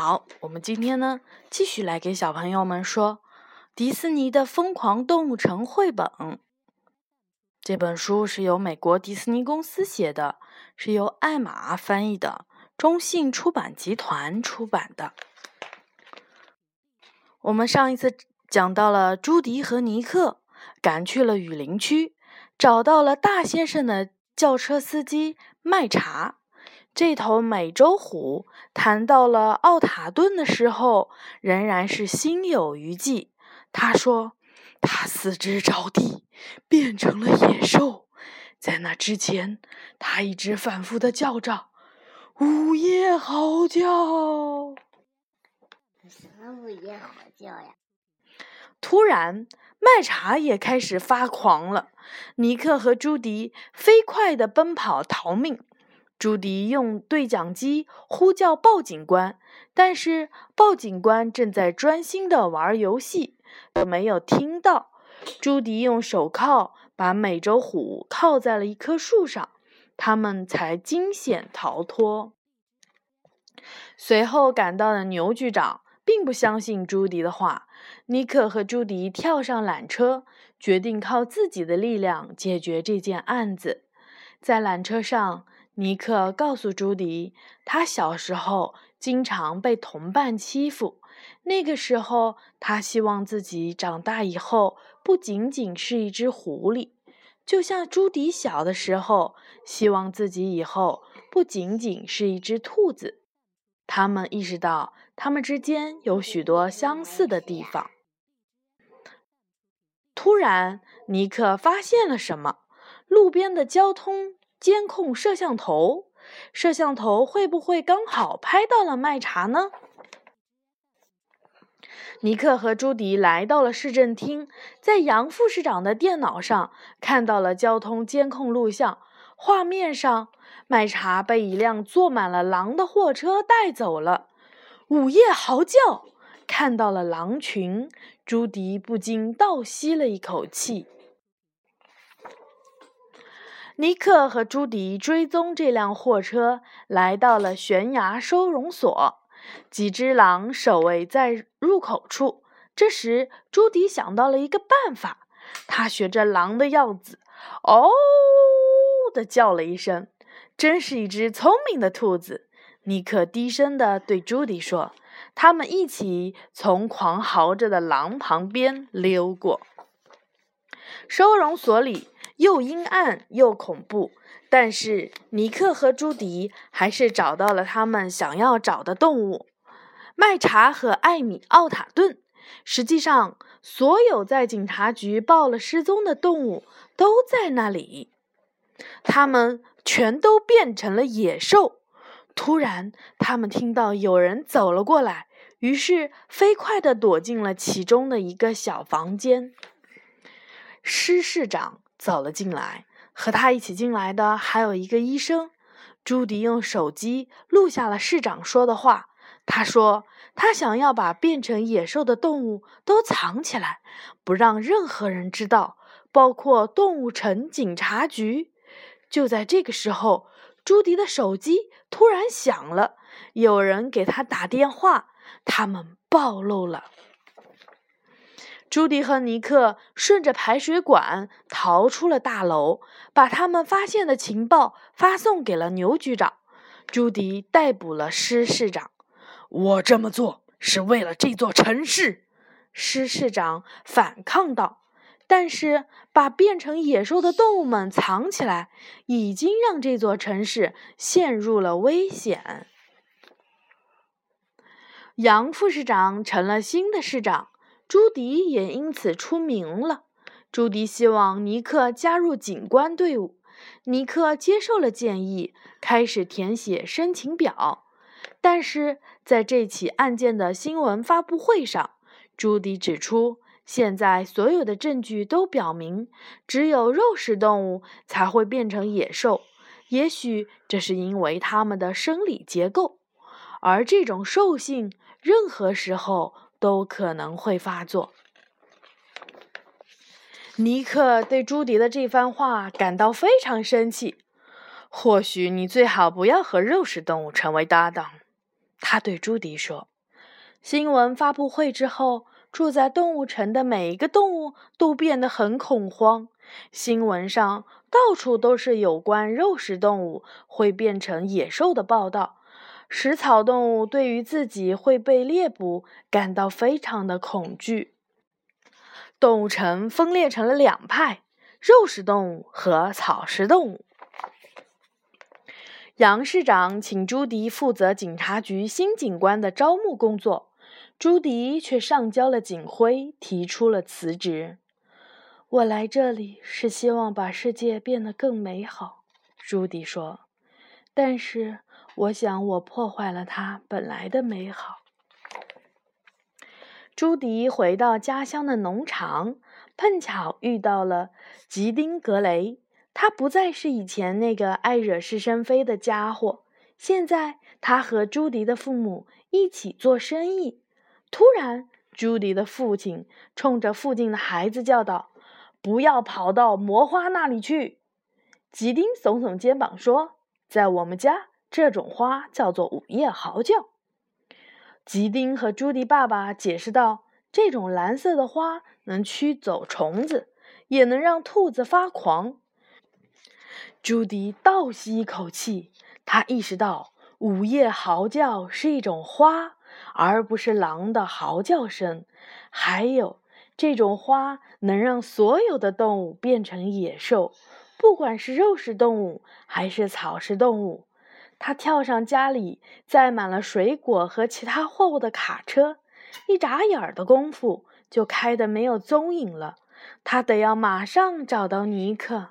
好，我们今天呢，继续来给小朋友们说迪士尼的《疯狂动物城》绘本。这本书是由美国迪士尼公司写的，是由艾玛翻译的，中信出版集团出版的。我们上一次讲到了朱迪和尼克赶去了雨林区，找到了大先生的轿车司机麦茶。这头美洲虎谈到了奥塔顿的时候，仍然是心有余悸。他说：“他四肢着地，变成了野兽。在那之前，他一直反复的叫着‘午夜嚎叫’。什么午夜嚎叫呀？”突然，麦茶也开始发狂了。尼克和朱迪飞快地奔跑逃命。朱迪用对讲机呼叫鲍警官，但是鲍警官正在专心的玩游戏，没有听到。朱迪用手铐把美洲虎铐在了一棵树上，他们才惊险逃脱。随后赶到的牛局长并不相信朱迪的话，尼克和朱迪跳上缆车，决定靠自己的力量解决这件案子。在缆车上。尼克告诉朱迪，他小时候经常被同伴欺负。那个时候，他希望自己长大以后不仅仅是一只狐狸，就像朱迪小的时候希望自己以后不仅仅是一只兔子。他们意识到，他们之间有许多相似的地方。突然，尼克发现了什么？路边的交通。监控摄像头，摄像头会不会刚好拍到了麦茶呢？尼克和朱迪来到了市政厅，在杨副市长的电脑上看到了交通监控录像。画面上，麦茶被一辆坐满了狼的货车带走了。午夜嚎叫，看到了狼群，朱迪不禁倒吸了一口气。尼克和朱迪追踪这辆货车，来到了悬崖收容所。几只狼守卫在入口处。这时，朱迪想到了一个办法，他学着狼的样子，“哦”的叫了一声，真是一只聪明的兔子。尼克低声地对朱迪说：“他们一起从狂嚎着的狼旁边溜过。”收容所里。又阴暗又恐怖，但是尼克和朱迪还是找到了他们想要找的动物——麦茶和艾米奥塔顿。实际上，所有在警察局报了失踪的动物都在那里。他们全都变成了野兽。突然，他们听到有人走了过来，于是飞快地躲进了其中的一个小房间。施市长。走了进来，和他一起进来的还有一个医生。朱迪用手机录下了市长说的话。他说：“他想要把变成野兽的动物都藏起来，不让任何人知道，包括动物城警察局。”就在这个时候，朱迪的手机突然响了，有人给他打电话，他们暴露了。朱迪和尼克顺着排水管逃出了大楼，把他们发现的情报发送给了牛局长。朱迪逮捕了施市长。我这么做是为了这座城市，施市长反抗道。但是把变成野兽的动物们藏起来，已经让这座城市陷入了危险。杨副市长成了新的市长。朱迪也因此出名了。朱迪希望尼克加入警官队伍，尼克接受了建议，开始填写申请表。但是在这起案件的新闻发布会上，朱迪指出，现在所有的证据都表明，只有肉食动物才会变成野兽。也许这是因为它们的生理结构，而这种兽性任何时候。都可能会发作。尼克对朱迪的这番话感到非常生气。或许你最好不要和肉食动物成为搭档。他对朱迪说。新闻发布会之后，住在动物城的每一个动物都变得很恐慌。新闻上到处都是有关肉食动物会变成野兽的报道。食草动物对于自己会被猎捕感到非常的恐惧。动物城分裂成了两派：肉食动物和草食动物。杨市长请朱迪负责警察局新警官的招募工作，朱迪却上交了警徽，提出了辞职。我来这里是希望把世界变得更美好，朱迪说。但是我想我破坏了它本来的美好。朱迪回到家乡的农场，碰巧遇到了吉丁·格雷。他不再是以前那个爱惹是生非的家伙。现在，他和朱迪的父母一起做生意。突然，朱迪的父亲冲着附近的孩子叫道：“不要跑到魔花那里去！”吉丁耸耸肩膀说：“在我们家，这种花叫做午夜嚎叫。”吉丁和朱迪爸爸解释道：“这种蓝色的花能驱走虫子，也能让兔子发狂。”朱迪倒吸一口气，他意识到午夜嚎叫是一种花，而不是狼的嚎叫声。还有，这种花能让所有的动物变成野兽，不管是肉食动物还是草食动物。他跳上家里载满了水果和其他货物的卡车，一眨眼的功夫就开得没有踪影了。他得要马上找到尼克。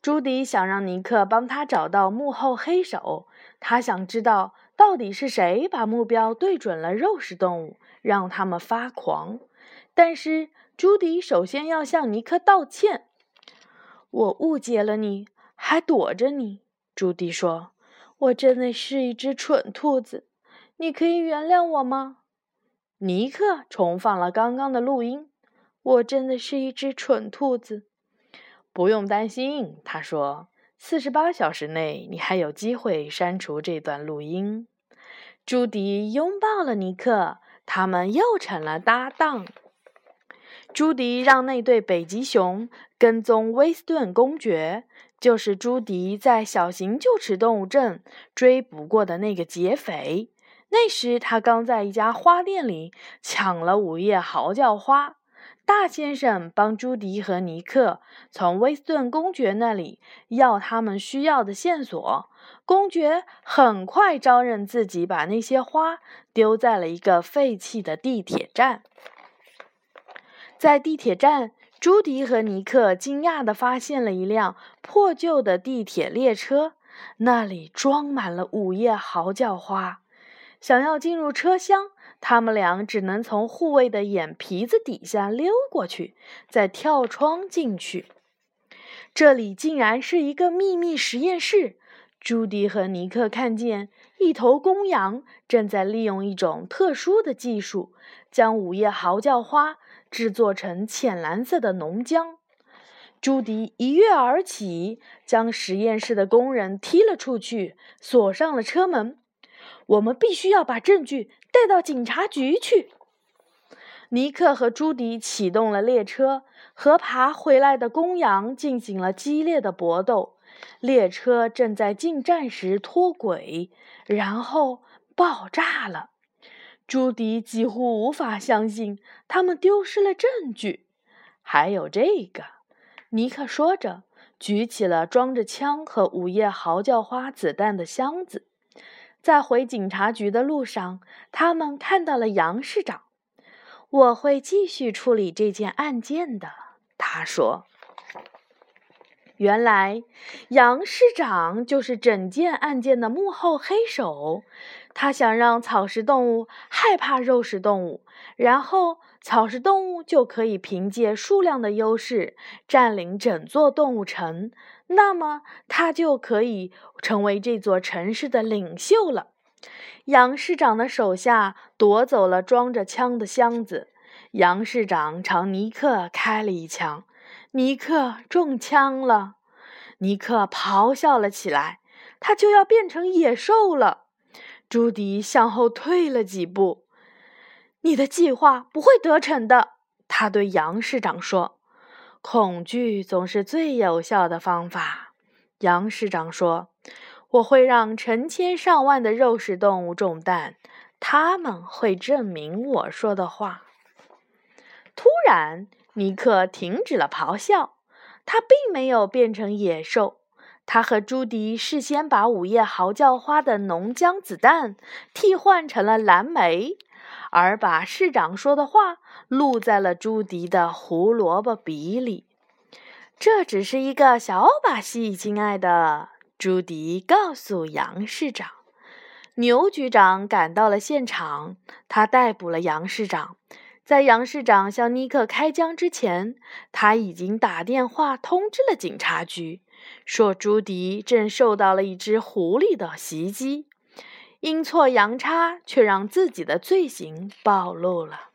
朱迪想让尼克帮他找到幕后黑手，他想知道到底是谁把目标对准了肉食动物，让他们发狂。但是朱迪首先要向尼克道歉。我误解了你，还躲着你。朱迪说：“我真的是一只蠢兔子，你可以原谅我吗？”尼克重放了刚刚的录音：“我真的是一只蠢兔子。”不用担心，他说：“四十八小时内，你还有机会删除这段录音。”朱迪拥抱了尼克，他们又成了搭档。朱迪让那对北极熊跟踪威斯顿公爵，就是朱迪在小型臼齿动物镇追捕过的那个劫匪。那时他刚在一家花店里抢了午夜嚎叫花。大先生帮朱迪和尼克从威斯顿公爵那里要他们需要的线索。公爵很快招认自己把那些花丢在了一个废弃的地铁站。在地铁站，朱迪和尼克惊讶地发现了一辆破旧的地铁列车，那里装满了午夜嚎叫花。想要进入车厢。他们俩只能从护卫的眼皮子底下溜过去，再跳窗进去。这里竟然是一个秘密实验室。朱迪和尼克看见一头公羊正在利用一种特殊的技术，将午夜嚎叫花制作成浅蓝色的浓浆。朱迪一跃而起，将实验室的工人踢了出去，锁上了车门。我们必须要把证据带到警察局去。尼克和朱迪启动了列车，和爬回来的公羊进行了激烈的搏斗。列车正在进站时脱轨，然后爆炸了。朱迪几乎无法相信他们丢失了证据。还有这个，尼克说着，举起了装着枪和午夜嚎叫花子弹的箱子。在回警察局的路上，他们看到了杨市长。我会继续处理这件案件的，他说。原来，杨市长就是整件案件的幕后黑手。他想让草食动物害怕肉食动物，然后草食动物就可以凭借数量的优势占领整座动物城。那么，他就可以成为这座城市的领袖了。杨市长的手下夺走了装着枪的箱子。杨市长朝尼克开了一枪，尼克中枪了。尼克咆哮了起来，他就要变成野兽了。朱迪向后退了几步。“你的计划不会得逞的。”他对杨市长说。“恐惧总是最有效的方法。”杨市长说。“我会让成千上万的肉食动物中弹，他们会证明我说的话。”突然，尼克停止了咆哮。他并没有变成野兽。他和朱迪事先把午夜嚎叫花的浓浆子弹替换成了蓝莓，而把市长说的话录在了朱迪的胡萝卜笔里。这只是一个小把戏，亲爱的。朱迪告诉杨市长。牛局长赶到了现场，他逮捕了杨市长。在杨市长向尼克开枪之前，他已经打电话通知了警察局，说朱迪正受到了一只狐狸的袭击，阴错阳差却让自己的罪行暴露了。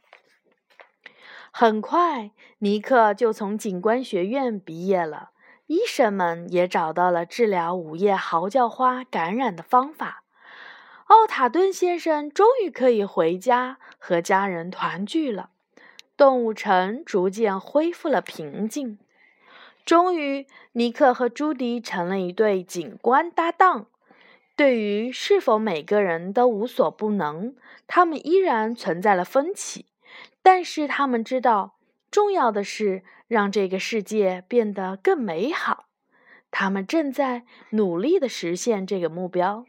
很快，尼克就从警官学院毕业了，医生们也找到了治疗午夜嚎叫花感染的方法。奥塔顿先生终于可以回家和家人团聚了，动物城逐渐恢复了平静。终于，尼克和朱迪成了一对警官搭档。对于是否每个人都无所不能，他们依然存在了分歧。但是他们知道，重要的是让这个世界变得更美好。他们正在努力地实现这个目标。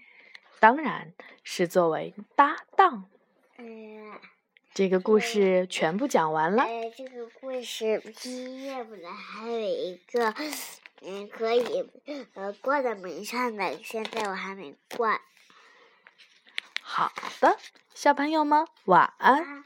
当然是作为搭档。嗯，这个故事全部讲完了。呃，这个故事第一页本来还有一个，嗯，可以呃挂在门上的，现在我还没挂。好的，小朋友们晚安。